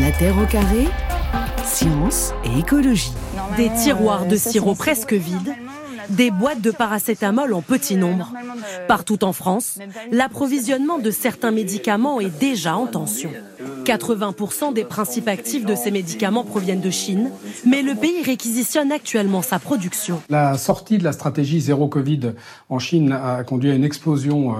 La Terre au carré, science et écologie. Des tiroirs de sirop presque vides, des boîtes de paracétamol en petit nombre. Partout en France, l'approvisionnement de certains médicaments est déjà en tension. 80% des principes actifs de ces médicaments proviennent de Chine, mais le pays réquisitionne actuellement sa production. La sortie de la stratégie zéro Covid en Chine a conduit à une explosion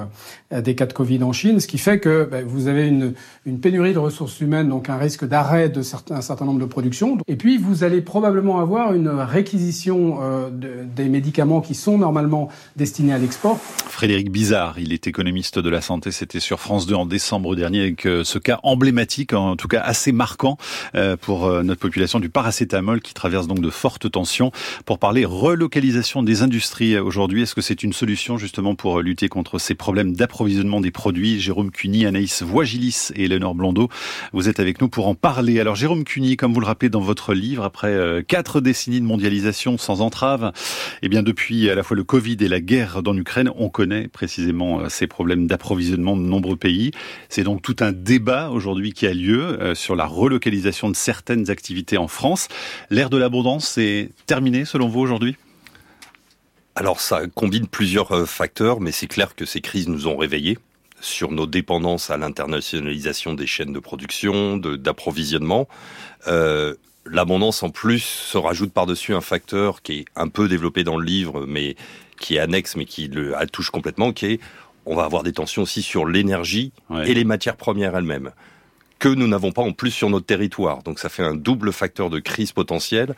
euh, des cas de Covid en Chine, ce qui fait que ben, vous avez une, une, pénurie de ressources humaines, donc un risque d'arrêt de certains, un certain nombre de productions. Et puis vous allez probablement avoir une réquisition euh, de, des médicaments qui sont normalement destinés à l'export. Frédéric Bizarre, il est économiste de la santé, c'était sur France 2 en décembre dernier avec euh, ce cas emblématique en tout cas assez marquant euh, pour euh, notre population du paracétamol qui traverse donc de fortes tensions. Pour parler relocalisation des industries euh, aujourd'hui, est-ce que c'est une solution justement pour lutter contre ces problèmes d'approvisionnement des produits? Jérôme Cuny, Anaïs Voigilis et Léonore Blondeau, vous êtes avec nous pour en parler. Alors Jérôme Cuny, comme vous le rappelez dans votre livre, après quatre décennies de mondialisation sans entrave, eh bien depuis à la fois le Covid et la guerre dans l'Ukraine, on connaît précisément ces problèmes d'approvisionnement de nombreux pays. C'est donc tout un débat aujourd'hui qui a lieu euh, sur la relocalisation de certaines activités en France. L'ère de l'abondance est terminée selon vous aujourd'hui? Alors ça combine plusieurs euh, facteurs, mais c'est clair que ces crises nous ont réveillés sur nos dépendances à l'internationalisation des chaînes de production, d'approvisionnement. Euh, L'abondance en plus se rajoute par-dessus un facteur qui est un peu développé dans le livre, mais qui est annexe, mais qui le touche complètement, qui est on va avoir des tensions aussi sur l'énergie et les matières premières elles-mêmes que nous n'avons pas en plus sur notre territoire. Donc ça fait un double facteur de crise potentielle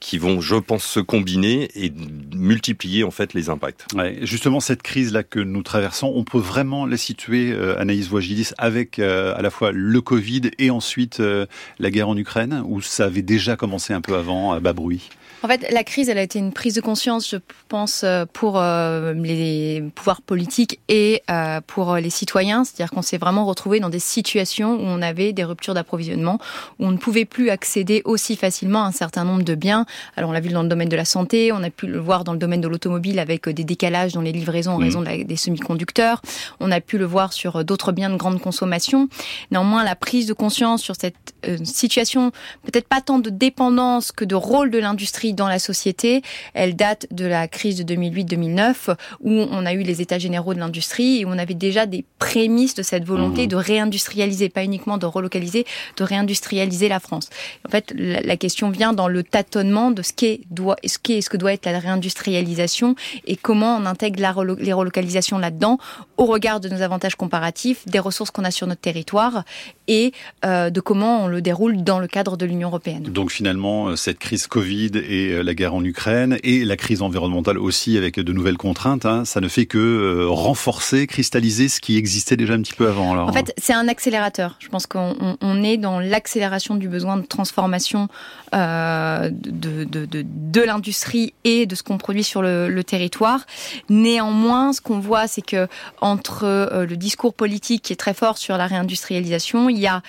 qui vont, je pense, se combiner et multiplier en fait les impacts. Justement, cette crise-là que nous traversons, on peut vraiment la situer, euh, Anaïs Voigilis, avec euh, à la fois le Covid et ensuite euh, la guerre en Ukraine, ou ça avait déjà commencé un peu avant, à bas bruit? En fait, la crise, elle a été une prise de conscience, je pense, euh, pour euh, les pouvoirs politiques et euh, pour les citoyens. C'est-à-dire qu'on s'est vraiment retrouvé dans des situations où on avait des ruptures d'approvisionnement, où on ne pouvait plus accéder aussi facilement à un certain nombre de biens. Alors, on l'a vu dans le domaine de la santé, on a pu le voir dans le domaine de l'automobile avec des décalages dans les livraisons en mmh. raison des semi-conducteurs. On a pu le voir sur d'autres biens de grande consommation. Néanmoins, la prise de conscience sur cette situation, peut-être pas tant de dépendance que de rôle de l'industrie dans la société, elle date de la crise de 2008-2009 où on a eu les états généraux de l'industrie et où on avait déjà des prémices de cette volonté mmh. de réindustrialiser, pas uniquement de relocaliser, de réindustrialiser la France. En fait, la, question vient dans le tâtonnement de ce qu'est doit, ce qu'est, ce que doit être la réindustrialisation et comment on intègre la, les relocalisations là-dedans au regard de nos avantages comparatifs, des ressources qu'on a sur notre territoire et euh, de comment on le déroule dans le cadre de l'Union européenne. Donc finalement, euh, cette crise Covid et euh, la guerre en Ukraine et la crise environnementale aussi avec de nouvelles contraintes, hein, ça ne fait que euh, renforcer, cristalliser ce qui existait déjà un petit peu avant. En fait, c'est un accélérateur. Je pense qu'on est dans l'accélération du besoin de transformation euh, de, l'industrie et de ce qu'on produit sur le, le, territoire. Néanmoins, ce qu'on voit, c'est que entre le discours politique qui est très fort sur la réindustrialisation, il y a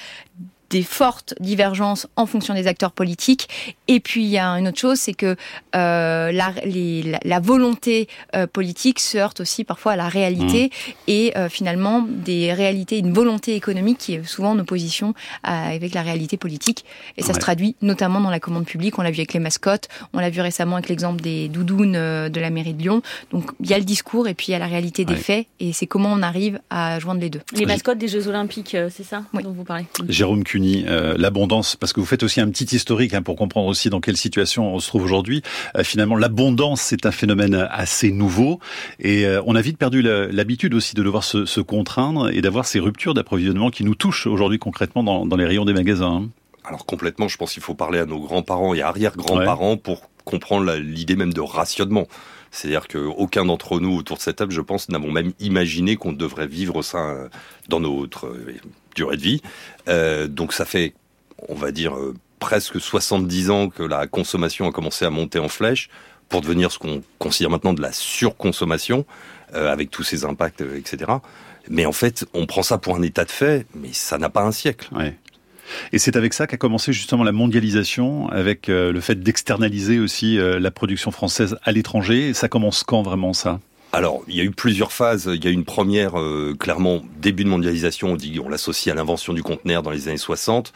des fortes divergences en fonction des acteurs politiques. Et puis il y a une autre chose, c'est que euh, la, les, la, volonté euh, politique se heurte aussi parfois à la réalité mmh. et euh, finalement des réalités, une volonté économique qui est souvent en opposition avec la réalité politique. Et ça ouais. se traduit notamment dans la commande publique. On l'a vu avec les mascottes, on l'a vu récemment avec l'exemple des doudounes euh, de la mairie de Lyon. Donc il y a le discours et puis il y a la réalité des faits. Et c'est comment on arrive à joindre les deux. Les mascottes des Jeux Olympiques, euh, c'est ça oui. dont vous parlez? Jérôme Cuny euh, l'abondance, parce que vous faites aussi un petit historique hein, pour comprendre aussi dans quelle situation on se trouve aujourd'hui. Euh, finalement, l'abondance, c'est un phénomène assez nouveau et euh, on a vite perdu l'habitude aussi de devoir se, se contraindre et d'avoir ces ruptures d'approvisionnement qui nous touchent aujourd'hui concrètement dans, dans, les rayons des magasins. Hein. Alors complètement, je pense qu'il faut parler à nos grands-parents et arrière-grands-parents ouais. pour comprendre l'idée même de rationnement. C'est-à-dire qu'aucun d'entre nous autour de cette table, je pense, n'avons même imaginé qu'on devrait vivre ça dans notre durée de vie. Euh, donc ça fait, on va dire, euh, presque 70 ans que la consommation a commencé à monter en flèche pour devenir ce qu'on considère maintenant de la surconsommation, euh, avec tous ses impacts, euh, etc. Mais en fait, on prend ça pour un état de fait, mais ça n'a pas un siècle. Et c'est avec ça qu'a commencé justement la mondialisation, avec le fait d'externaliser aussi la production française à l'étranger. Ça commence quand vraiment ça? Alors, il y a eu plusieurs phases. Il y a eu une première, euh, clairement, début de mondialisation, on dit, on l'associe à l'invention du conteneur dans les années 60.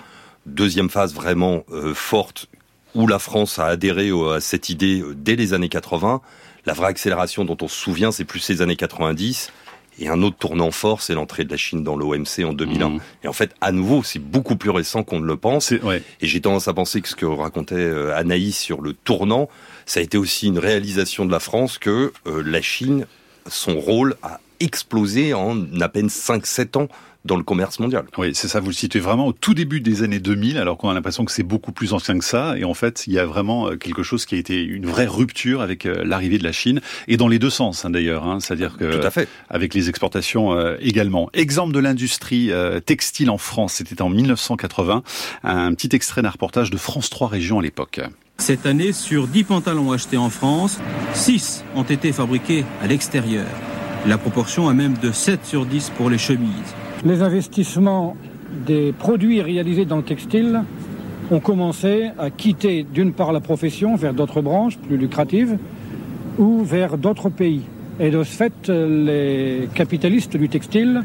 Deuxième phase vraiment forte où la France a adhéré à cette idée dès les années 80. La vraie accélération dont on se souvient, c'est plus ces années 90. Et un autre tournant fort, c'est l'entrée de la Chine dans l'OMC en 2001. Mmh. Et en fait, à nouveau, c'est beaucoup plus récent qu'on ne le pense. Et j'ai tendance à penser que ce que racontait euh, Anaïs sur le tournant, ça a été aussi une réalisation de la France que euh, la Chine, son rôle a explosé en à peine 5-7 ans dans le commerce mondial. Oui, c'est ça, vous le situez vraiment au tout début des années 2000, alors qu'on a l'impression que c'est beaucoup plus ancien que ça, et en fait, il y a vraiment euh, quelque chose qui a été une vraie rupture avec euh, l'arrivée de la Chine, et dans les deux sens hein, d'ailleurs, hein, c'est-à-dire que tout à fait. avec les exportations euh, également. Exemple de l'industrie textile en France, c'était en 1980, un petit extrait d'un reportage de France 3 Régions à l'époque. Cette année, sur 10 pantalons achetés en France, 6 ont été fabriqués à l'extérieur. La proportion est même de 7 sur 10 pour les chemises les investissements des produits réalisés dans le textile ont commencé à quitter d'une part la profession vers d'autres branches plus lucratives ou vers d'autres pays. Et de ce fait, les capitalistes du textile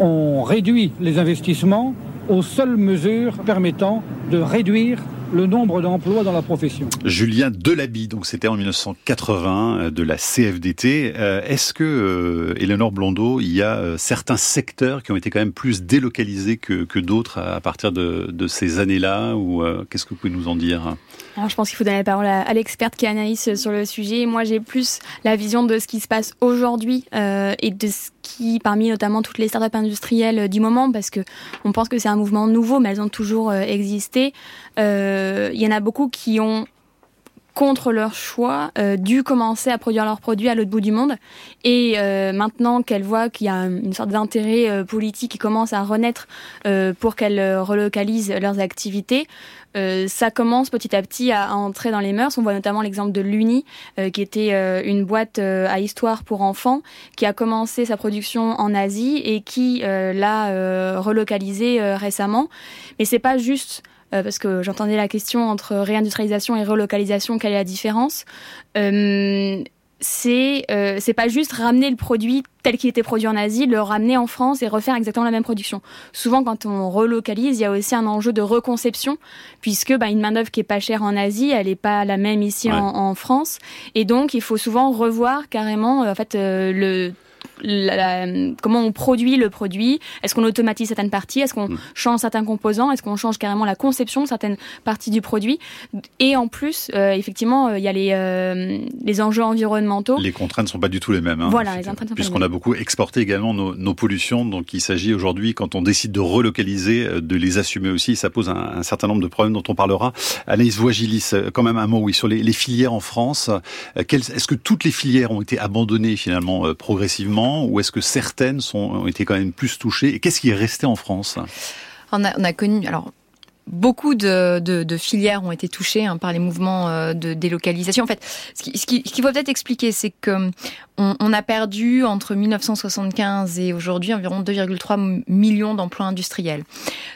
ont réduit les investissements aux seules mesures permettant de réduire le nombre d'emplois dans la profession. Julien Delaby, donc c'était en 1980 euh, de la CFDT. Euh, est-ce que, euh, Eleanor Blondeau, il y a certains secteurs qui ont été quand même plus délocalisés que, que d'autres à partir de, de ces années-là Ou qu'est-ce que vous pouvez nous en dire? Alors, je pense qu'il faut donner la parole à, l'experte qui est sur le sujet. Moi, j'ai plus la vision de ce qui se passe aujourd'hui et de ce qui, parmi notamment toutes les startups industrielles du moment, parce que on pense que c'est un mouvement nouveau, mais elles ont toujours existé. Euh, il y en a beaucoup qui ont contre leur choix, euh, dû commencer à produire leurs produits à l'autre bout du monde. Et euh, maintenant qu'elles voient qu'il y a une sorte d'intérêt euh, politique qui commence à renaître euh, pour qu'elles relocalisent leurs activités, ça commence petit à petit à, entrer dans les mœurs. On voit notamment l'exemple de l'Uni, qui était une boîte à histoire pour enfants, qui a commencé sa production en Asie et qui l'a relocalisée récemment. Mais c'est pas juste euh, parce que j'entendais la question entre réindustrialisation et relocalisation, quelle est la différence euh, c'est euh, c'est pas juste ramener le produit tel qu'il était produit en Asie, le ramener en France et refaire exactement la même production. Souvent, quand on relocalise, il y a aussi un enjeu de reconception, puisque bah, une main d'œuvre qui est pas chère en Asie, elle est pas la même ici en, en, France, et donc il faut souvent revoir carrément en fait le comment on produit le produit, est-ce qu'on automatise certaines parties, est-ce qu'on mm. change certains composants, est-ce qu'on change carrément la conception de certaines parties du produit? Et en plus, euh, effectivement, euh, il y a les, euh, les enjeux environnementaux. Les contraintes ne sont pas du tout les mêmes. Hein, voilà, les contraintes Puisqu'on a beaucoup exporté également nos, nos pollutions, donc il s'agit aujourd'hui, quand on décide de relocaliser, de les assumer aussi. Ça pose un, certain nombre de problèmes dont on parlera. Anaïs Voigilis, quand même un mot, oui, sur les, les filières en France. Est-ce que toutes les filières ont été abandonnées finalement progressivement? Ou est-ce que certaines ont été quand même plus touchées? Et qu'est-ce qui est resté en France? On a, on a connu, alors beaucoup de, filières ont été touchées hein, par les mouvements euh, de délocalisation. En fait, ce qui, faut peut-être expliquer, c'est que on, on, a perdu entre 1975 et aujourd'hui environ 2,3 millions d'emplois industriels.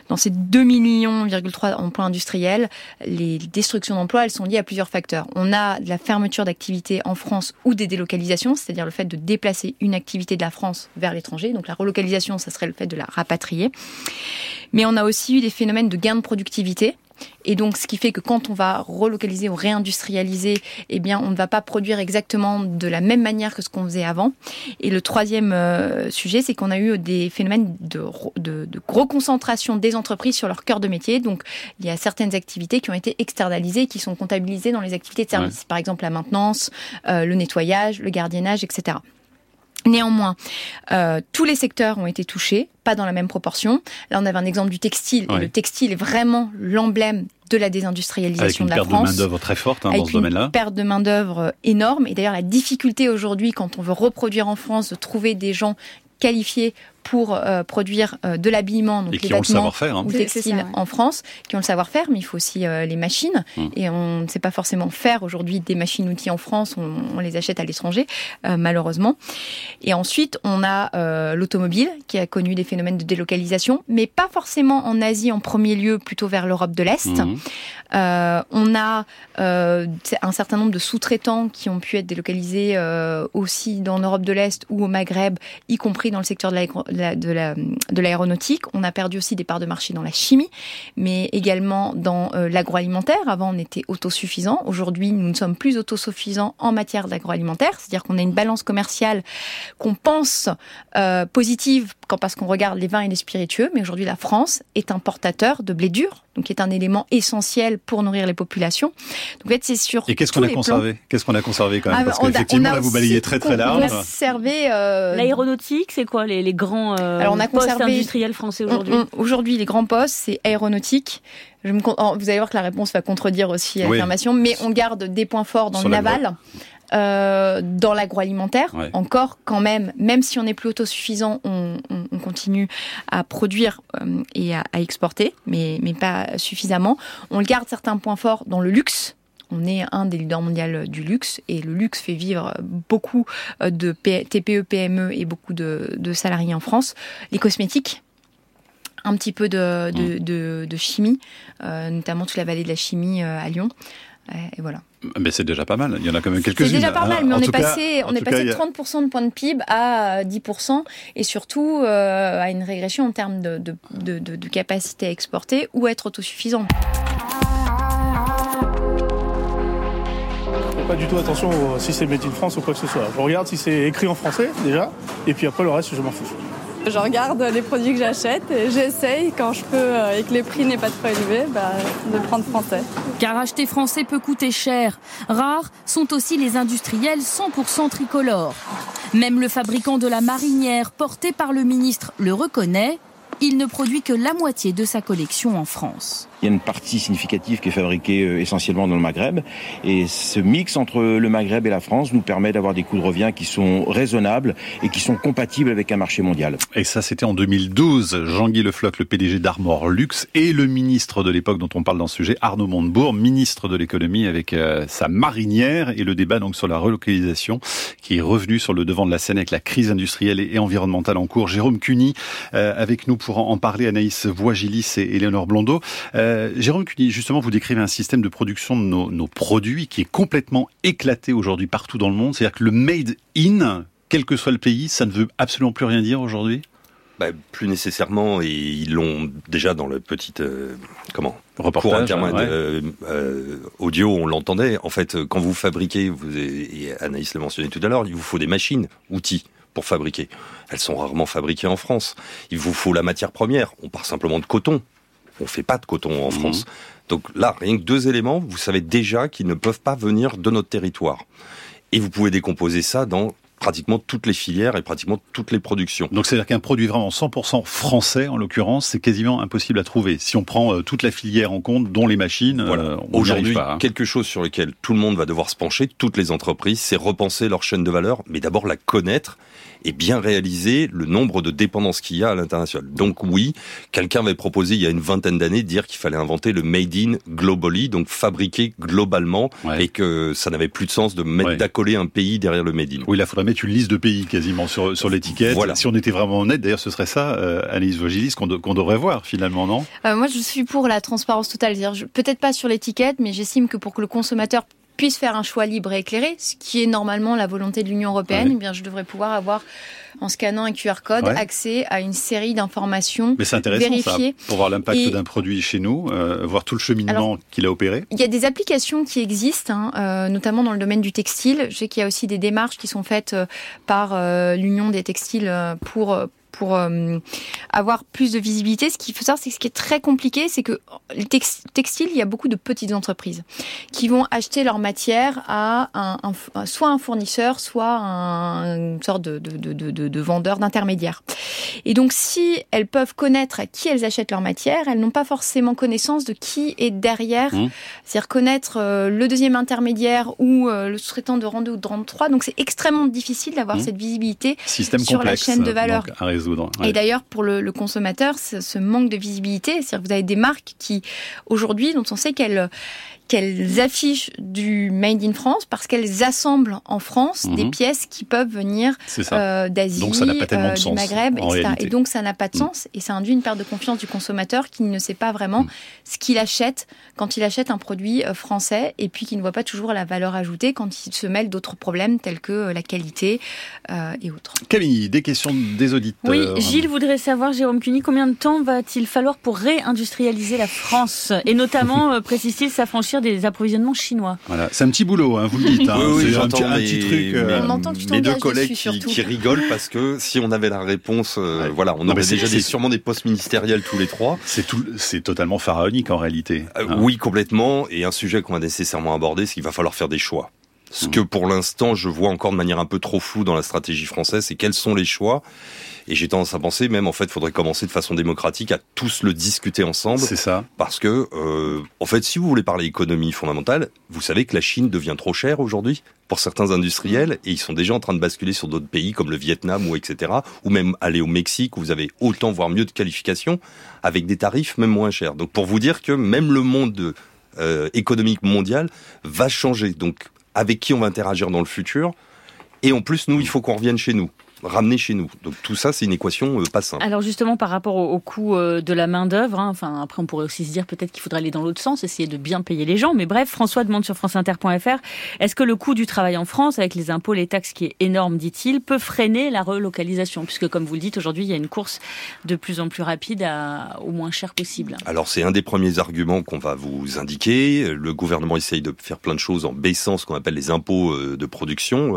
Dans ces 2 millions d'emplois industriels, les destructions d'emplois, elles sont liées à plusieurs facteurs. On a de la fermeture d'activités en France ou des délocalisations, c'est-à-dire le fait de déplacer une activité de la France vers l'étranger. Donc la relocalisation, ça serait le fait de la rapatrier. Mais on a aussi eu des phénomènes de gain de productivité. Et donc, ce qui fait que quand on va relocaliser ou réindustrialiser, eh bien, on ne va pas produire exactement de la même manière que ce qu'on faisait avant. Et le troisième euh, sujet, c'est qu'on a eu des phénomènes de, de, de reconcentration des entreprises sur leur cœur de métier. Donc, il y a certaines activités qui ont été externalisées, qui sont comptabilisées dans les activités de service. Par exemple, la maintenance, euh, le nettoyage, le gardiennage, etc. Néanmoins, euh, tous les secteurs ont été touchés, pas dans la même proportion. Là, on avait un exemple du textile. Et le textile est vraiment l'emblème de la désindustrialisation de la France. Avec une perte de main-d'œuvre très forte hein, dans ce domaine-là. Une perte de main-d'œuvre énorme. Et d'ailleurs, la difficulté aujourd'hui, quand on veut reproduire en France, de trouver des gens qualifiés pour euh, produire euh, de l'habillement, donc et les qui vêtements hein. ou textiles ça, ouais. en France, qui ont le savoir-faire, mais il faut aussi euh, les machines. Hum. Et on ne sait pas forcément faire aujourd'hui des machines-outils en France, on, on, les achète à l'étranger, euh, malheureusement. Et ensuite, on a euh, l'automobile qui a connu des phénomènes de délocalisation, mais pas forcément en Asie en premier lieu, plutôt vers l'Europe de l'Est. Hum. on a un certain nombre de sous-traitants qui ont pu être délocalisés aussi dans l'Europe de l'Est ou au Maghreb, y compris dans le secteur de de l'aéronautique. on a perdu aussi des parts de marché dans la chimie, mais également dans l'agroalimentaire. Avant, on était autosuffisant. Aujourd'hui, nous ne sommes plus autosuffisants en matière d'agroalimentaire, c'est-à-dire qu'on a une balance commerciale qu'on pense positive parce qu'on regarde les vins et les spiritueux, mais aujourd'hui la France est importateur de blé dur, donc qui est un élément essentiel pour nourrir les populations. Donc en fait, c'est sûr. Et qu'est-ce qu'on a conservé? Qu'est-ce qu'on a conservé quand même? Ah, Parce qu'effectivement, là, vous balayez très très large. On a conservé euh... l'aéronautique, c'est quoi les, les grands euh, Alors, on a postes conservé... industriels français aujourd'hui? Aujourd'hui, les grands postes, c'est aéronautique. Je me... Oh, vous allez voir que la réponse va contredire aussi l'affirmation, mais on garde des points forts dans le naval. Euh, dans l'agroalimentaire. Encore, quand même, même si on n'est plus autosuffisant, on, on, continue à produire euh, et à, exporter, mais, mais pas suffisamment. On garde certains points forts dans le luxe. On est un des leaders mondiaux du luxe et le luxe fait vivre beaucoup euh, de TPE, PME et beaucoup de, de salariés en France. Les cosmétiques, un petit peu de, de, mm. de, chimie, notamment toute la vallée de la chimie à Lyon. Et voilà. Mais c'est déjà pas mal. Il y en a quand même quelques-unes. C'est déjà pas mal, mais on est, passé, on est passé, de 30% de points de PIB à 10% et surtout euh, à une régression en termes de, de, de, de, capacité à exporter ou être autosuffisant. Pas du tout attention si c'est made in France ou quoi que ce soit. Je regarde si c'est écrit en français déjà, et puis après le reste, je m'en fous. Je regarde les produits que j'achète et j'essaye, quand je peux euh, et que les prix n'est pas trop élevé, bah, de prendre français. Car acheter français peut coûter cher. Rares sont aussi les industriels 100% tricolores. Même le fabricant de la marinière, porté par le ministre, le reconnaît. Il ne produit que la moitié de sa collection en France. Il y a une partie significative qui est fabriquée euh, essentiellement dans le Maghreb. Et ce mix entre le Maghreb et la France nous permet d'avoir des coûts de revient qui sont raisonnables et qui sont compatibles avec un marché mondial. Et ça, c'était en 2012. Jean-Guy Le Floch, le PDG d'Armor Luxe, et le ministre de l'époque dont on parle dans ce sujet, Arnaud Montebourg, ministre de l'économie avec euh, sa marinière et le débat donc sur la relocalisation qui est revenu sur le devant de la scène avec la crise industrielle et environnementale en cours. Jérôme Cuny, euh, avec nous pour en parler, Anaïs Voigilis et Éléonore Blondeau. Jérôme Cuny, justement, vous décrivez un système de production de nos, produits qui est complètement éclaté aujourd'hui partout dans le monde. C'est-à-dire que le made in, quel que soit le pays, ça ne veut absolument plus rien dire aujourd'hui? Bah, plus nécessairement, et ils l'ont déjà dans le petit euh, comment? Reportage euh, audio, on l'entendait. En fait, quand vous fabriquez, vous et Anaïs l'a mentionné tout à l'heure, il vous faut des machines, outils pour fabriquer. Elles sont rarement fabriquées en France. Il vous faut la matière première. On part simplement de coton. On fait pas de coton en mhm. France. Donc là, rien que deux éléments, vous savez déjà qu'ils ne peuvent pas venir de notre territoire. Et vous pouvez décomposer ça dans pratiquement toutes les filières et pratiquement toutes les productions. Donc c'est-à-dire qu'un produit vraiment 100% français, en l'occurrence, c'est quasiment impossible à trouver. Si on prend euh, toute la filière en compte, dont les machines, euh, aujourd'hui, hein. quelque chose sur lequel tout le monde va devoir se pencher, toutes les entreprises, c'est repenser leur chaîne de valeur, mais d'abord la connaître et bien réaliser le nombre de dépendances qu'il y a à l'international. Donc oui, quelqu'un avait proposé il y a une vingtaine d'années de dire qu'il fallait inventer le made in globally, donc fabriqué globalement, et que ça n'avait plus de sens de mettre d'accoler un pays derrière le made in. Oui, là, il faudrait mettre une liste de pays quasiment sur, sur l'étiquette. Voilà. Si on était vraiment honnête, d'ailleurs, ce serait ça, euh, Alice Vogilis, qu'on devrait voir finalement, non? Euh, Moi, je suis pour la transparence totale. Peut-être pas sur l'étiquette, mais j'estime que pour que le consommateur puisse faire un choix libre et éclairé, ce qui est normalement la volonté de l'Union européenne, eh bien, je devrais pouvoir avoir, en scannant un QR code, accès à une série d'informations Mais c'est intéressant Ça, pour voir l'impact d'un produit chez nous, euh, voir tout le cheminement qu'il a opéré. Il y a des applications qui existent, hein, euh, notamment dans le domaine du textile. Je sais qu'il y a aussi des démarches qui sont faites euh, par l'Union des textiles pour pour euh, avoir plus de visibilité. Ce qu'il faut savoir, c'est que ce qui est très compliqué, c'est que les textiles, il y a beaucoup de petites entreprises qui vont acheter leur matière à un, soit un fournisseur, soit un, une sorte de, de, de, de vendeur, d'intermédiaire. Et donc, si elles peuvent connaître à qui elles achètent leur matière, elles n'ont pas forcément connaissance de qui est derrière. Mmh. C'est-à-dire connaître euh, le deuxième intermédiaire ou euh, le sous-traitant de rang 2 ou de rang 3. Donc, c'est extrêmement difficile d'avoir mmh. cette visibilité sur la chaîne de valeur. Et d'ailleurs, pour le, consommateur, ce, manque de visibilité, c'est-à-dire que vous avez des marques qui, aujourd'hui, dont on sait qu'elles qu'elles affichent du Made in France parce qu'elles assemblent en France des mhm. pièces qui peuvent venir euh, d'Asie, euh, du Maghreb, etc. Et donc ça n'a pas de mm. sens et ça induit une perte de confiance du consommateur qui ne sait pas vraiment mm. ce qu'il achète quand il achète un produit euh, français et puis qui ne voit pas toujours la valeur ajoutée quand il se mêle d'autres problèmes tels que la qualité et autres. Camille, des questions des auditeurs. Oui, Gilles voudrait savoir, Jérôme Cuny, combien de temps va-t-il falloir pour réindustrialiser la France et notamment, précise-t-il, s'affranchir des approvisionnements chinois. Voilà, c'est un petit boulot, hein, vous le dites. Hein. oui, oui, un, petit, un petit truc. Euh, mes deux collègues qui, rigolent parce que si on avait la réponse, euh, voilà, on aurait déjà des, sûrement des postes ministériels tous les trois. C'est tout, c'est totalement pharaonique en réalité. Euh, hein. Oui, complètement. Et un sujet qu'on va nécessairement aborder, c'est qu'il va falloir faire des choix. Ce mmh. que pour l'instant je vois encore de manière un peu trop floue dans la stratégie française, c'est quels sont les choix et j'ai tendance à penser même en fait, il faudrait commencer de façon démocratique à tous le discuter ensemble. C'est ça. Parce que euh, en fait, si vous voulez parler économie fondamentale, vous savez que la Chine devient trop chère aujourd'hui pour certains industriels et ils sont déjà en train de basculer sur d'autres pays comme le Vietnam ou etc. Ou même aller au Mexique où vous avez autant voire mieux de qualifications avec des tarifs même moins chers. Donc pour vous dire que même le monde euh, économique mondial va changer. Donc avec qui on va interagir dans le futur. Et en plus, nous, il faut qu'on revienne chez nous ramener chez nous. Donc tout ça, c'est une équation euh, pas simple. Alors justement, par rapport au, coût euh, de la main d'œuvre, hein, enfin après on pourrait aussi se dire peut-être qu'il faudrait aller dans l'autre sens, essayer de bien payer les gens. Mais bref, François demande sur franceinter.fr est-ce que le coût du travail en France, avec les impôts, les taxes qui est énorme, dit-il, peut freiner la relocalisation, puisque comme vous le dites, aujourd'hui il y a une course de plus en plus rapide à, au moins cher possible. Alors c'est un des premiers arguments qu'on va vous indiquer. Le gouvernement essaye de faire plein de choses en baissant ce qu'on appelle les impôts euh, de production.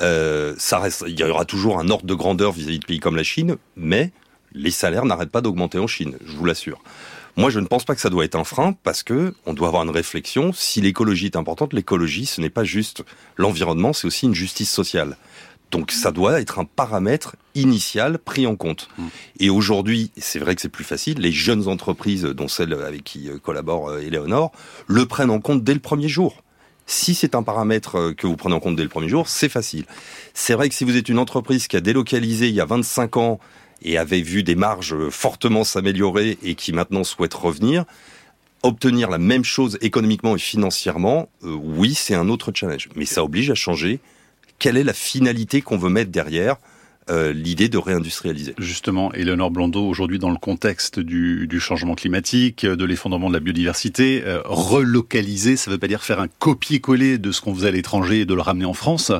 Euh, ça reste, il y aura toujours un ordre de grandeur vis-à-vis de pays comme la Chine, mais les salaires n'arrêtent pas d'augmenter en Chine, je vous l'assure. Moi, je ne pense pas que ça doit être un frein parce que on doit avoir une réflexion. Si l'écologie est importante, l'écologie, ce n'est pas juste l'environnement, c'est aussi une justice sociale. Donc, ça doit être un paramètre initial pris en compte. Mmh. Et aujourd'hui, c'est vrai que c'est plus facile, les jeunes entreprises, dont celle avec qui euh, collabore Eleonore, euh, le prennent en compte dès le premier jour. Si c'est un paramètre euh, que vous prenez en compte dès le premier jour, c'est facile. C'est vrai que si vous êtes une entreprise qui a délocalisé il y a 25 ans et avait vu des marges fortement s'améliorer et qui maintenant souhaite revenir, obtenir la même chose économiquement et financièrement, euh, oui, c'est un autre challenge. Mais ça oblige à changer. Quelle est la finalité qu'on veut mettre derrière euh, l'idée de réindustrialiser. Justement, Eleonore Blondeau, aujourd'hui dans le contexte du, changement climatique, de l'effondrement de la biodiversité, euh, relocaliser, ça ne veut pas dire faire un copier-coller de ce qu'on faisait à l'étranger et de le ramener en France.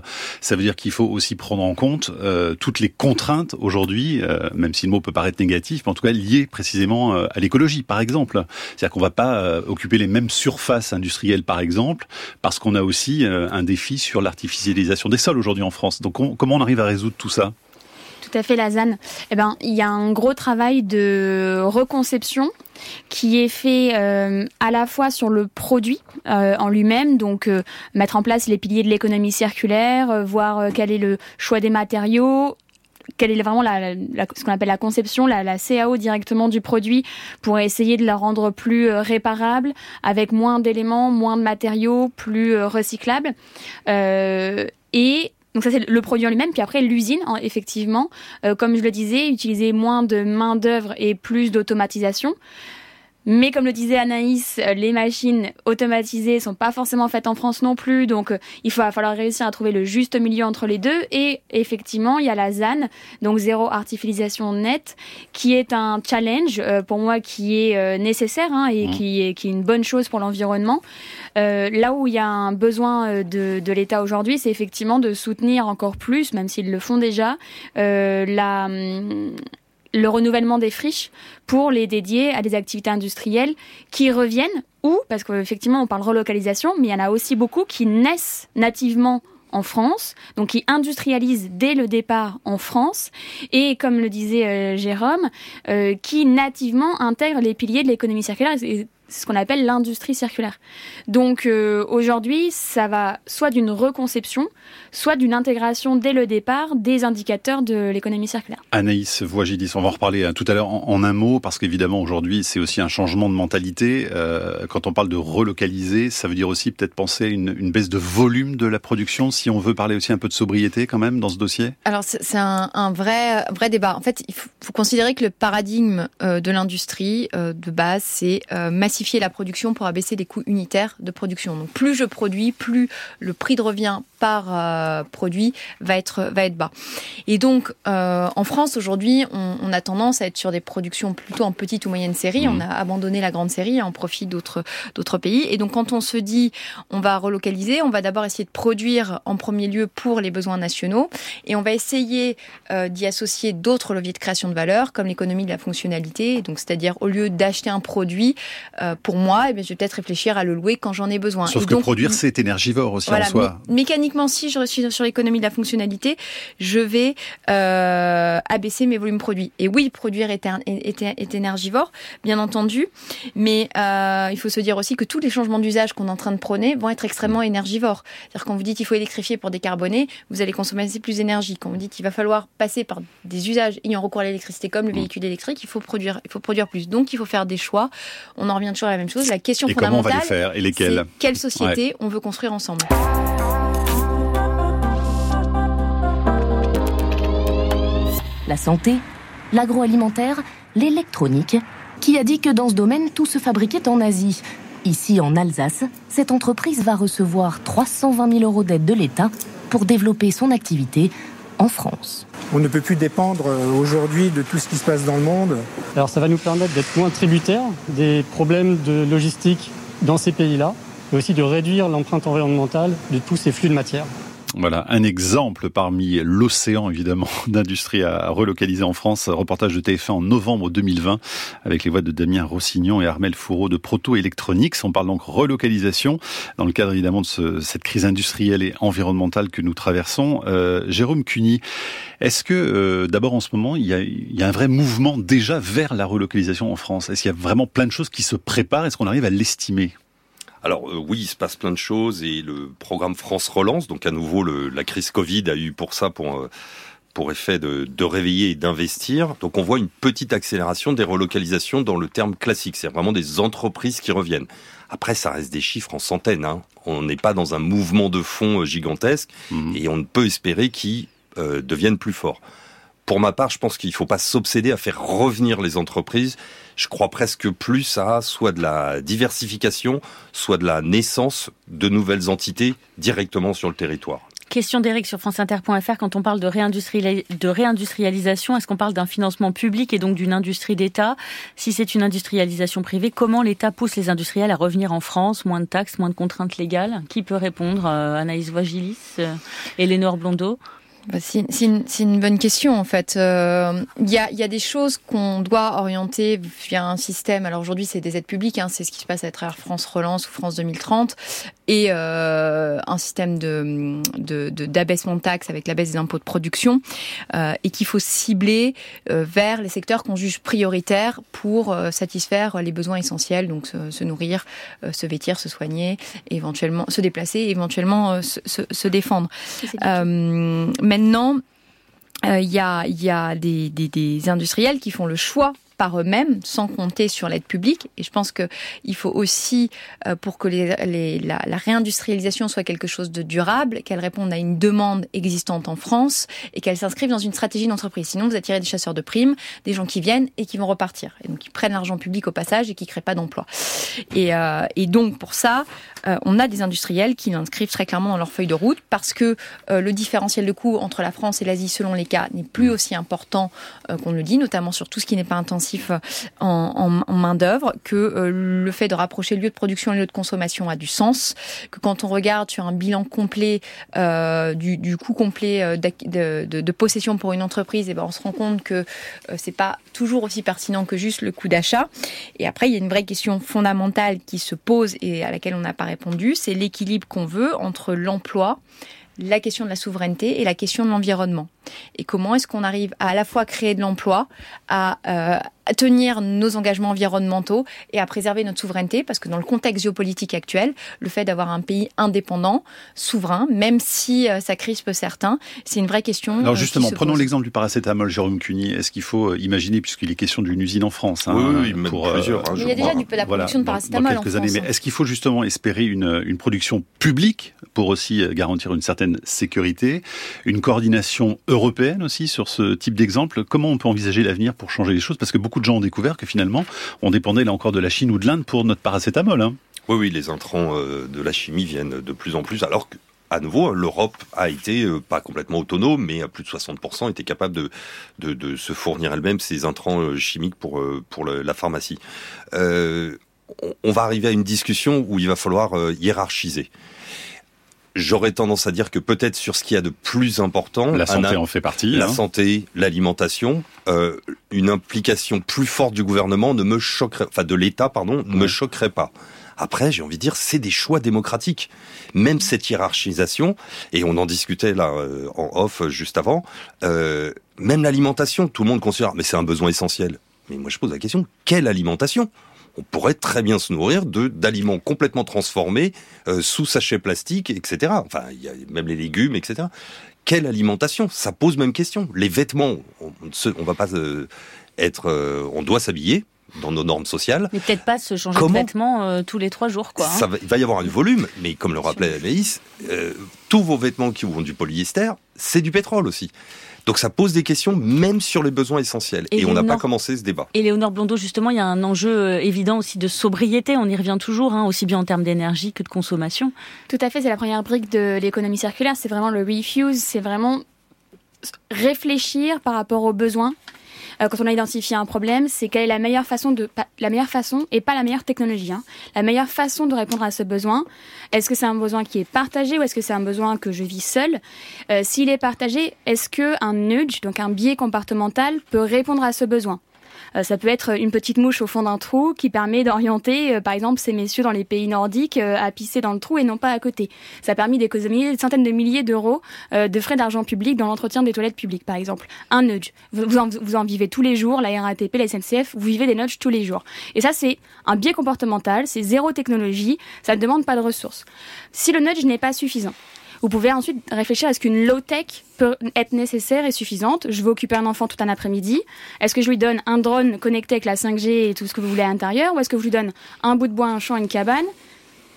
Ça veut dire qu'il faut aussi prendre en compte euh, toutes les contraintes aujourd'hui, même si le mot peut paraître négatif, mais en tout cas liées précisément à l'écologie, par exemple. C'est-à-dire qu'on ne va pas occuper les mêmes surfaces industrielles, par exemple, parce qu'on a aussi un défi sur l'artificialisation des sols aujourd'hui en France. Donc comment on arrive à résoudre tout ça? Tout à fait, la ZAN. Eh ben, il y a un gros travail de reconception qui est fait euh, à la fois sur le produit euh, en lui-même, donc euh, mettre en place les piliers de l'économie circulaire, voir quel est le choix des matériaux, quelle est vraiment ce qu'on appelle la conception, la, la, CAO directement du produit pour essayer de la rendre plus réparable, avec moins d'éléments, moins de matériaux, plus recyclable. et donc ça c'est le produit en lui-même, puis après l'usine, effectivement, euh, comme je le disais, utiliser moins de main d'œuvre et plus d'automatisation. Mais comme le disait Anaïs, euh, les machines automatisées sont pas forcément faites en France non plus, donc euh, il va falloir réussir à trouver le juste milieu entre les deux. Et effectivement, il y a la ZAN, donc zéro artificialisation nette, qui est un challenge euh, pour moi qui est nécessaire hein, et mmh. qui, est, qui est une bonne chose pour l'environnement. là où il y a un besoin de, de l'État aujourd'hui, c'est effectivement de soutenir encore plus, même s'ils le font déjà, la hum, le renouvellement des friches pour les dédier à des activités industrielles qui reviennent ou, parce qu'effectivement on parle relocalisation, mais il y en a aussi beaucoup qui naissent nativement en France, donc qui industrialisent dès le départ en France, et comme le disait euh, Jérôme, euh, qui nativement intègrent les piliers de l'économie circulaire c'est ce qu'on appelle l'industrie circulaire. Donc euh, aujourd'hui, ça va soit d'une reconception, soit d'une intégration dès le départ des indicateurs de l'économie circulaire. Anaïs Voigidis, on va en reparler hein, tout à l'heure en, un mot, parce qu'évidemment aujourd'hui, c'est aussi un changement de mentalité. Euh, quand on parle de relocaliser, ça veut dire aussi peut-être penser à une, baisse de volume de la production, si on veut parler aussi un peu de sobriété quand même dans ce dossier? Alors c'est un, vrai, vrai débat. En fait, il faut, considérer que le paradigme euh, de l'industrie de base, c'est massifier la production pour abaisser les coûts unitaires de production. Donc plus je produis, plus le prix de revient par euh, produit va être va être bas. Et donc euh, en France aujourd'hui, on, on, a tendance à être sur des productions plutôt en petite ou moyenne série. On mmh. a abandonné la grande série en profit d'autres d'autres pays. Et donc quand on se dit on va relocaliser, on va d'abord essayer de produire en premier lieu pour les besoins nationaux et on va essayer euh, d'y associer d'autres leviers de création de valeur comme l'économie de la fonctionnalité. Donc c'est-à-dire au lieu d'acheter un produit euh, pour moi, eh bien, je vais peut-être réfléchir à le louer quand j'en ai besoin. Sauf et que produire c'est énergivore aussi en soi. Mécaniquement, si je suis sur l'économie de la fonctionnalité, je vais euh, abaisser mes volumes produits. Et oui, produire est, est, est énergivore, bien entendu, mais euh, il faut se dire aussi que tous les changements d'usage qu'on est en train de prôner vont être extrêmement énergivores. C'est-à-dire quand vous dites qu'il faut électrifier pour décarboner, vous allez consommer plus d'énergie. Quand vous dites qu'il va falloir passer par des usages ayant recours à l'électricité comme le véhicule électrique, il faut produire, il faut produire plus. Donc il faut faire des choix. On en revient toujours à la même chose. La question et fondamentale, comment on va les faire et lesquels Quelle société ouais. on veut construire ensemble La santé, l'agroalimentaire, l'électronique. Qui a dit que dans ce domaine, tout se fabriquait en Asie Ici, en Alsace, cette entreprise va recevoir 320 000 euros d'aide de l'État pour développer son activité en France. On ne peut plus dépendre aujourd'hui de tout ce qui se passe dans le monde. Alors ça va nous permettre d'être moins tributaires des problèmes de logistique dans ces pays-là, mais aussi de réduire l'empreinte environnementale de tous ces flux de matière. Voilà, un exemple parmi l'océan, évidemment, d'industrie à relocaliser en France. Reportage de TF1 en novembre 2020 avec les voix de Damien Rossignon et Armel Fourreau de Proto Electronics. On parle donc relocalisation dans le cadre évidemment de ce, cette crise industrielle et environnementale que nous traversons. Euh, Jérôme Cuny, est-ce que euh, d'abord en ce moment, il y, a, il y, a, un vrai mouvement déjà vers la relocalisation en France? Est-ce qu'il y a vraiment plein de choses qui se préparent? Est-ce qu'on arrive à l'estimer? Alors euh, oui, il se passe plein de choses et le programme France Relance, donc à nouveau le, la crise Covid a eu pour ça pour euh, pour effet de, de réveiller et d'investir. Donc on voit une petite accélération des relocalisations dans le terme classique, c'est vraiment des entreprises qui reviennent. Après, ça reste des chiffres en centaines. Hein. On n'est pas dans un mouvement de fond euh, gigantesque mmh. et on ne peut espérer qu'ils euh, deviennent plus forts. Pour ma part, je pense qu'il ne faut pas s'obséder à faire revenir les entreprises. Je crois presque plus à soit de la diversification, soit de la naissance de nouvelles entités directement sur le territoire. Question d'Éric sur franceinter.fr, quand on parle de, réindustrialisation, est-ce qu'on parle d'un financement public et donc d'une industrie d'État? Si c'est une industrialisation privée, comment l'État pousse les industriels à revenir en France? Moins de taxes, moins de contraintes légales? Qui peut répondre euh, Anaïs Voigilis, euh, Éléonore Blondeau? C'est une, bonne question en fait. Il euh, y, a, y, a, des choses qu'on doit orienter via un système. Alors aujourd'hui c'est des aides publiques, hein, c'est ce qui se passe à travers France Relance ou France 2030 et euh, un système de d'abaissement de, de, taxes avec la baisse des impôts de production euh, et qu'il faut cibler euh, vers les secteurs qu'on juge prioritaires pour satisfaire les besoins essentiels, donc se, se nourrir, se vêtir, se soigner, éventuellement se déplacer, éventuellement se, se, se, défendre. Maintenant, il y a, y a des, des, des, industriels qui font le choix par eux-mêmes, sans compter sur l'aide publique. Et je pense qu'il faut aussi, euh, pour que la, réindustrialisation soit quelque chose de durable, qu'elle réponde à une demande existante en France et qu'elle s'inscrive dans une stratégie d'entreprise. Sinon, vous attirez des chasseurs de primes, des gens qui viennent et qui vont repartir. Et donc, qui prennent l'argent public au passage et qui créent pas d'emploi. Et, euh, et, donc, pour ça, euh, on a des industriels qui l'inscrivent très clairement dans leur feuille de route parce que le différentiel de coût entre la France et l'Asie, selon les cas, n'est plus aussi important qu'on le dit, notamment sur tout ce qui n'est pas intensif en, en main-d'œuvre, que euh, le fait de rapprocher lieu de production et lieu de consommation a du sens, que quand on regarde sur un bilan complet euh, du, coût complet euh, de, possession pour une entreprise, et eh ben on se rend compte que c'est pas toujours aussi pertinent que juste le coût d'achat. Et après, il y a une vraie question fondamentale qui se pose et à laquelle on n'a pas répondu, c'est l'équilibre qu'on veut entre l'emploi, la question de la souveraineté et la question de l'environnement. Et comment est-ce qu'on arrive à à la fois créer de l'emploi, à, à, tenir nos engagements environnementaux et à préserver notre souveraineté Parce que dans le contexte géopolitique actuel, le fait d'avoir un pays indépendant, souverain, même si euh, ça crispe certains, c'est une vraie question. Alors justement, prenons l'exemple du paracétamol, Jérôme Cuny. Est-ce qu'il faut imaginer, puisqu'il est question d'une usine en France, hein, oui, oui, pour, plusieurs, hein, il y a déjà du, de la voilà, production de paracétamol dans, quelques en années. France. Mais est-ce qu'il faut justement espérer une, une production publique pour aussi garantir une certaine sécurité, une coordination européenne européenne aussi sur ce type d'exemple? Comment on peut envisager l'avenir pour changer les choses? Parce que beaucoup de gens ont découvert que finalement, on dépendait là encore de la Chine ou de l'Inde pour notre paracétamol. Hein. Oui, oui, les intrants de la chimie viennent de plus en plus, alors que à nouveau, l'Europe a été euh, pas complètement autonome, mais à plus de 60% était capable de, de, se fournir elle-même ses intrants euh, chimiques pour, euh, pour la pharmacie. Euh, on va arriver à une discussion où il va falloir hiérarchiser. J'aurais tendance à dire que peut-être sur ce qu'il y a de plus important, la santé en fait partie, la hein. santé, l'alimentation, euh, une implication plus forte du gouvernement ne me choquerait, enfin de l'État pardon, ne me choquerait pas. Après, j'ai envie de dire, c'est des choix démocratiques. Même cette hiérarchisation, et on en discutait là euh, en off euh, juste avant, euh, même l'alimentation, tout le monde considère, mais c'est un besoin essentiel. Mais moi, je pose la question, quelle alimentation? On pourrait très bien se nourrir de d'aliments complètement transformés sous sachet plastique, etc. Enfin, il y a même les légumes, etc. Quelle alimentation? Ça pose même question. Les vêtements, on, on va pas être, on doit s'habiller, dans nos normes sociales. Mais peut-être pas se changer de vêtements euh, tous les trois jours, quoi. Ça hein. il va y avoir un volume, mais comme le rappelait Anaïs, euh, tous vos vêtements qui vont du polyester, c'est du pétrole aussi. Donc ça pose des questions même sur les besoins essentiels. Et, on n'a pas commencé ce débat. Et Léonore Blondeau, justement, il y a un enjeu euh, évident aussi de sobriété. On y revient toujours, hein, aussi bien en termes d'énergie que de consommation. Tout à fait, c'est la première brique de l'économie circulaire. C'est vraiment le refuse, c'est vraiment réfléchir par rapport aux besoins euh, quand on a identifié un problème, c'est quelle est la meilleure façon de la meilleure façon et pas la meilleure technologie. Hein. La meilleure façon de répondre à ce besoin. Est-ce que c'est un besoin qui est partagé ou est-ce que c'est un besoin que je vis seul? Euh, S'il est partagé, est-ce que un nudge, donc un biais comportemental, peut répondre à ce besoin? Ça peut être une petite mouche au fond d'un trou qui permet d'orienter, euh, par exemple, ces messieurs dans les pays nordiques euh, à pisser dans le trou et non pas à côté. Ça a permis d'économiser des centaines de milliers d'euros de frais d'argent public dans l'entretien des toilettes publiques, par exemple. Un nudge. Vous en, vous en vivez tous les jours, la RATP, la SNCF, vous vivez des nudges tous les jours. Et ça, c'est un biais comportemental, c'est zéro technologie, ça ne demande pas de ressources. Si le nudge n'est pas suffisant, vous pouvez ensuite réfléchir à ce qu'une low-tech peut être nécessaire et suffisante. Je veux occuper un enfant tout un après-midi. Est-ce que je lui donne un drone connecté avec la 5G et tout ce que vous voulez à l'intérieur Ou est-ce que je lui donne un bout de bois, un champ, une cabane?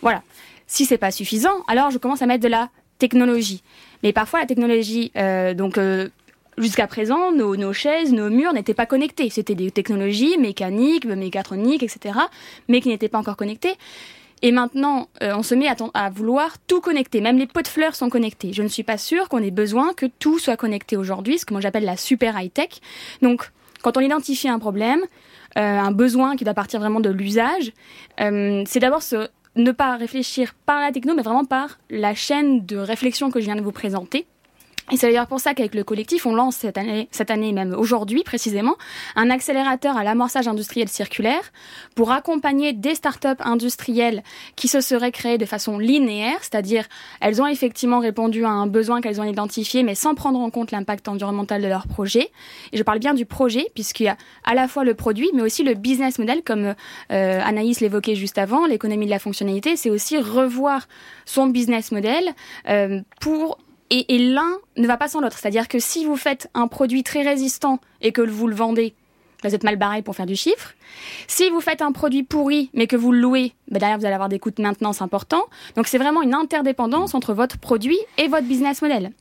Voilà. Si c'est pas suffisant, alors je commence à mettre de la technologie. Mais parfois, la technologie, euh, donc... Euh, jusqu'à présent, nos, nos, chaises, nos murs n'étaient pas connectés. C'était des technologies mécaniques, mécatroniques, etc., mais qui n'étaient pas encore connectées. Et maintenant, euh, on se met à, vouloir tout connecter. Même les pots de fleurs sont connectés. Je ne suis pas sûre qu'on ait besoin que tout soit connecté aujourd'hui, ce que moi j'appelle la super high-tech. Donc, quand on identifie un problème, euh, un besoin qui doit partir vraiment de l'usage, euh, c'est d'abord ne pas réfléchir par la techno, mais vraiment par la chaîne de réflexion que je viens de vous présenter. Et c'est d'ailleurs pour ça qu'avec le collectif, on lance cette année, cette année même aujourd'hui précisément, un accélérateur à l'amorçage industriel circulaire pour accompagner des startups industrielles qui se seraient créées de façon linéaire, c'est-à-dire elles ont effectivement répondu à un besoin qu'elles ont identifié, mais sans prendre en compte l'impact environnemental de leur projet. Et je parle bien du projet, puisqu'il y a à la fois le produit, mais aussi le business model, comme euh, Anaïs l'évoquait juste avant, l'économie de la fonctionnalité, c'est aussi revoir son business model euh, pour et, l'un ne va pas sans l'autre. C'est-à-dire que si vous faites un produit très résistant et que vous le vendez, vous êtes mal barré pour faire du chiffre. Si vous faites un produit pourri mais que vous le louez, ben derrière vous allez avoir des coûts de maintenance importants. Donc c'est vraiment une interdépendance entre votre produit et votre business model.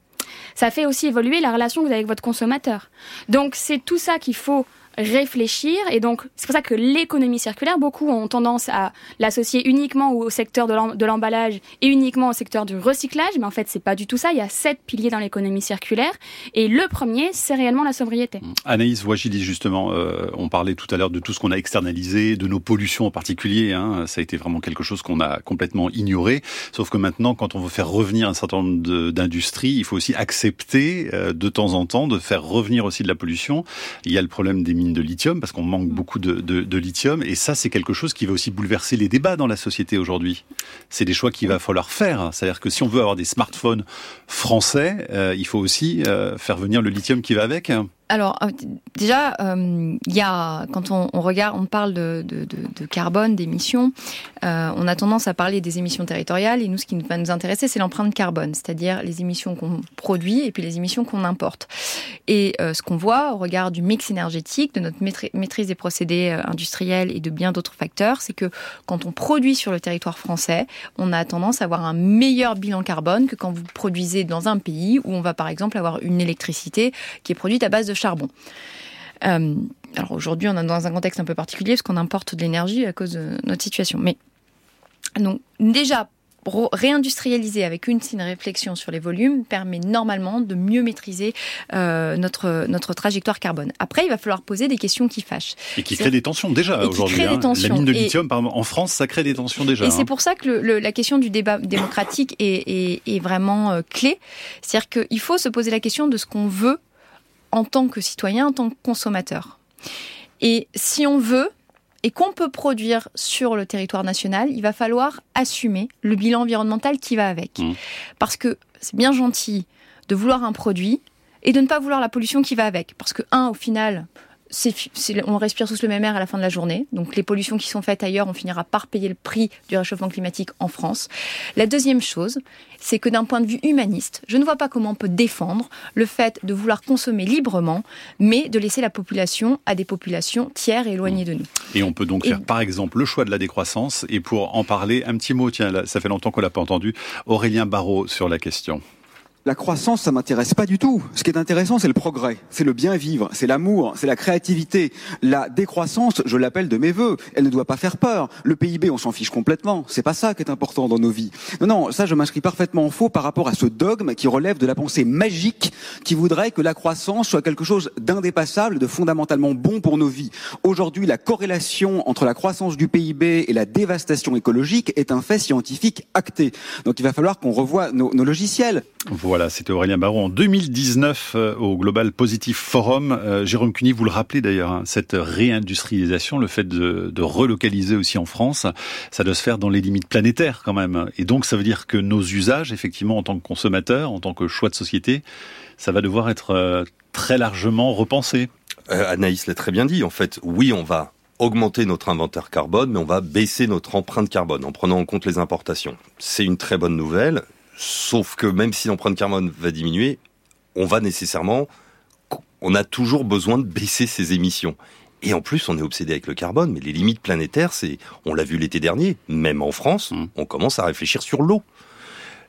Ça fait aussi évoluer la relation que vous avez avec votre consommateur. Donc c'est tout ça qu'il faut réfléchir. Et donc, c'est pour ça que l'économie circulaire, beaucoup ont tendance à l'associer uniquement au secteur de l'emballage et uniquement au secteur du recyclage. Mais en fait, c'est pas du tout ça. Il y a sept piliers dans l'économie circulaire. Et le premier, c'est réellement la sobriété. Anaïs Wajili, justement, euh, on parlait tout à l'heure de tout ce qu'on a externalisé, de nos pollutions en particulier. Hein. Ça a été vraiment quelque chose qu'on a complètement ignoré. Sauf que maintenant, quand on veut faire revenir un certain nombre d'industries, il faut aussi accepter euh, de temps en temps de faire revenir aussi de la pollution. Il y a le problème des de lithium, parce qu'on manque mm. beaucoup de, lithium. Et ça, c'est quelque chose qui va aussi bouleverser les débats dans la société aujourd'hui. C'est des choix qu'il va falloir faire. C'est-à-dire que si on veut avoir des smartphones français, euh, il faut aussi euh, faire venir le lithium qui va avec. Alors euh, déjà, euh, il y a quand on, regarde, on parle de, carbone, d'émissions, euh, on a tendance à parler des émissions territoriales et nous, ce qui va nous intéresser, c'est l'empreinte carbone, c'est-à-dire les émissions qu'on produit et puis les émissions qu'on importe. Et ce qu'on voit au regard du mix énergétique, de notre maîtrise des procédés industriels et de bien d'autres facteurs, c'est que quand on produit sur le territoire français, on a tendance à avoir un meilleur bilan carbone que quand vous produisez dans un pays où on va par exemple avoir une électricité qui est produite à base de charbon. Euh, alors aujourd'hui, on est dans un contexte un peu particulier parce qu'on importe de l'énergie à cause de notre situation. Mais donc déjà, réindustrialiser avec une, réflexion sur les volumes permet normalement de mieux maîtriser euh, notre, notre trajectoire carbone. Après, il va falloir poser des questions qui fâchent. Et qui créent des tensions déjà aujourd'hui. Hein. La mine de lithium, par exemple, en France, ça crée des tensions déjà. Et c'est hein. pour ça que la question du débat démocratique est, est, vraiment euh, clé. C'est-à-dire qu'il faut se poser la question de ce qu'on veut en tant que citoyen, en tant que consommateur. Et si on veut, et qu'on peut produire sur le territoire national, il va falloir assumer le bilan environnemental qui va avec. Mmh. Parce que c'est bien gentil de vouloir un produit et de ne pas vouloir la pollution qui va avec. Parce que, un, au final, on respire tous le même air à la fin de la journée. Donc les pollutions qui sont faites ailleurs, on finira par payer le prix du réchauffement climatique en France. La deuxième chose, c'est que d'un point de vue humaniste, je ne vois pas comment on peut défendre le fait de vouloir consommer librement, mais de laisser la population à des populations tiers et éloignées de nous. Et on peut donc faire par exemple le choix de la décroissance. Et pour en parler, un petit mot, tiens, ça fait longtemps qu'on l'a pas entendu, Aurélien Barraud sur la question. La croissance, ça m'intéresse pas du tout. Ce qui est intéressant, c'est le progrès, c'est le bien vivre, c'est l'amour, c'est la créativité. La décroissance, je l'appelle de mes voeux. Elle ne doit pas faire peur. Le PIB, on s'en fiche complètement. C'est pas ça qui est important dans nos vies. Non, non, ça, je m'inscris parfaitement en faux par rapport à ce dogme qui relève de la pensée magique qui voudrait que la croissance soit quelque chose d'indépassable, de fondamentalement bon pour nos vies. Aujourd'hui, la corrélation entre la croissance du PIB et la dévastation écologique est un fait scientifique acté. Donc, il va falloir qu'on revoie nos, logiciels. C'était Aurélien Baron en 2019 euh, au Global Positive Forum. Euh, Jérôme Cuny, vous le rappelez d'ailleurs, hein, cette réindustrialisation, le fait de, de, relocaliser aussi en France, ça doit se faire dans les limites planétaires quand même. Et donc ça veut dire que nos usages, effectivement, en tant que consommateurs, en tant que choix de société, ça va devoir être euh, très largement repensé. Anaïs l'a très bien dit. En fait, oui, on va augmenter notre inventaire carbone, mais on va baisser notre empreinte carbone en prenant en compte les importations. C'est une très bonne nouvelle. Sauf que même si l'empreinte carbone va diminuer, on va nécessairement, on a toujours besoin de baisser ses émissions. Et en plus, on est obsédé avec le carbone, mais les limites planétaires, c'est, on l'a vu l'été dernier, même en France, mmh. on commence à réfléchir sur l'eau.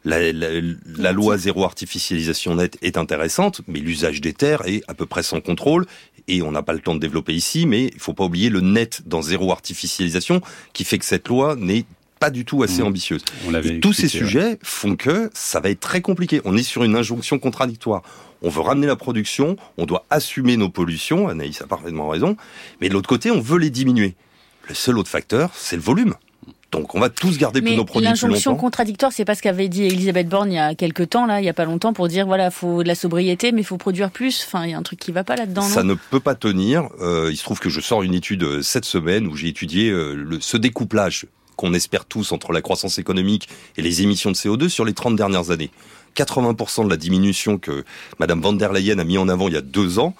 La, loi zéro artificialisation nette est intéressante, mais l'usage des terres est à peu près sans contrôle. Et on n'a pas le temps de développer ici, mais il faut pas oublier le net dans zéro artificialisation, qui fait que cette loi n'est pas du tout assez mmh. ambitieuse. Et tous ces sujets font que ça va être très compliqué. On est sur une injonction contradictoire. On veut ramener la production, on doit assumer nos pollutions, Anaïs a parfaitement raison, mais de l'autre côté, on veut les diminuer. Le seul autre facteur, c'est le volume. Donc on va tous garder tous nos produits L'injonction contradictoire, c'est pas ce qu'avait dit Elisabeth Borne il y a quelques temps, là, il y a pas longtemps, pour dire voilà, faut de la sobriété, mais il faut produire plus. Enfin, il y a un truc qui va pas là-dedans. Ça ne peut pas tenir. Euh, il se trouve que je sors une étude euh, cette semaine où j'ai étudié euh, le, ce découplage qu'on espère tous entre la croissance économique et les émissions de CO2 sur les 30 dernières années. 80% de la diminution que Madame van der Leyen a mis en avant il y a deux ans,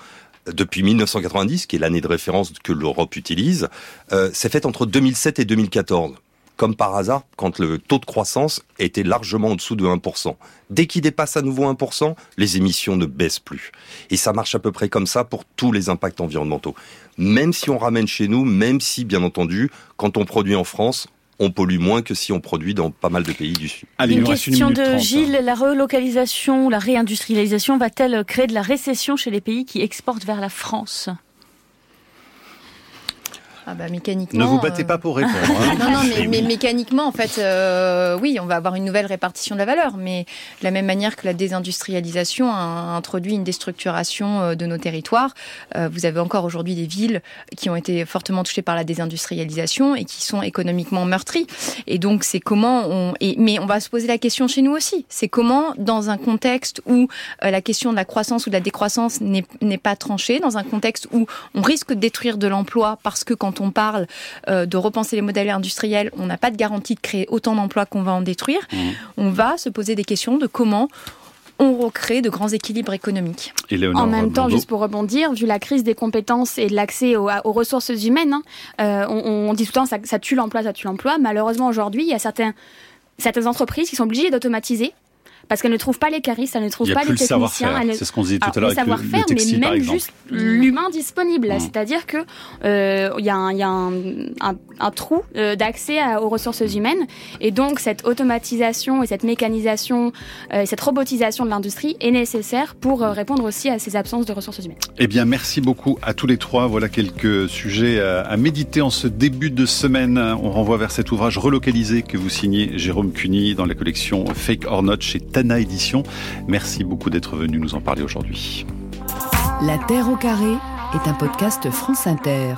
depuis 1990, qui est l'année de référence que l'Europe utilise, euh, s'est faite entre 2007 et 2014 comme par hasard, quand le taux de croissance était largement en dessous de 1%. Dès qu'il dépasse à nouveau 1%, les émissions ne baissent plus. Et ça marche à peu près comme ça pour tous les impacts environnementaux. Même si on ramène chez nous, même si, bien entendu, quand on produit en France, on pollue moins que si on produit dans pas mal de pays du Sud. une question de Gilles, la relocalisation, la réindustrialisation va-t-elle créer de la récession chez les pays qui exportent vers la France? Ah bah, mécaniquement. Ne vous battez pas pour répondre. Hein. non, non, mais, mécaniquement, en fait, euh, oui, on va avoir une nouvelle répartition de la valeur, mais de la même manière que la désindustrialisation a introduit une déstructuration euh, de nos territoires, euh, vous avez encore aujourd'hui des villes qui ont été fortement touchées par la désindustrialisation et qui sont économiquement meurtries. Et donc, c'est comment on. Et, mais on va se poser la question chez nous aussi. C'est comment, dans un contexte où la question de la croissance ou de la décroissance n'est pas tranchée, dans un contexte où on risque de détruire de l'emploi parce que quand quand on parle euh, de repenser les modèles industriels, on n'a pas de garantie de créer autant d'emplois qu'on va en détruire. Mmh. On va se poser des questions de comment on recrée de grands équilibres économiques. en même temps, juste pour rebondir, vu la crise des compétences et de l'accès aux, ressources humaines, hein, euh, on, dit tout le temps ça, ça tue l'emploi, ça tue l'emploi. Malheureusement, aujourd'hui, il y a certains, certaines entreprises qui sont obligées d'automatiser parce qu'elle ne trouve pas les caristes, elle ne trouve pas les techniciens. C'est ce qu'on disait tout à l'heure. Le savoir-faire, mais même juste l'humain disponible. Mmh. C'est-à-dire que euh, il y a un, trou euh, d'accès aux ressources humaines, et donc cette automatisation et cette mécanisation, euh, et cette robotisation de l'industrie est nécessaire pour répondre aussi à ces absences de ressources humaines. Eh bien, merci beaucoup à tous les trois. Voilà quelques sujets à, méditer en ce début de semaine. On renvoie vers cet ouvrage relocalisé que vous signez Jérôme Cuny dans la collection Fake or Not chez Tana Édition. Merci beaucoup d'être venu nous en parler aujourd'hui. La Terre au carré est un podcast France Inter.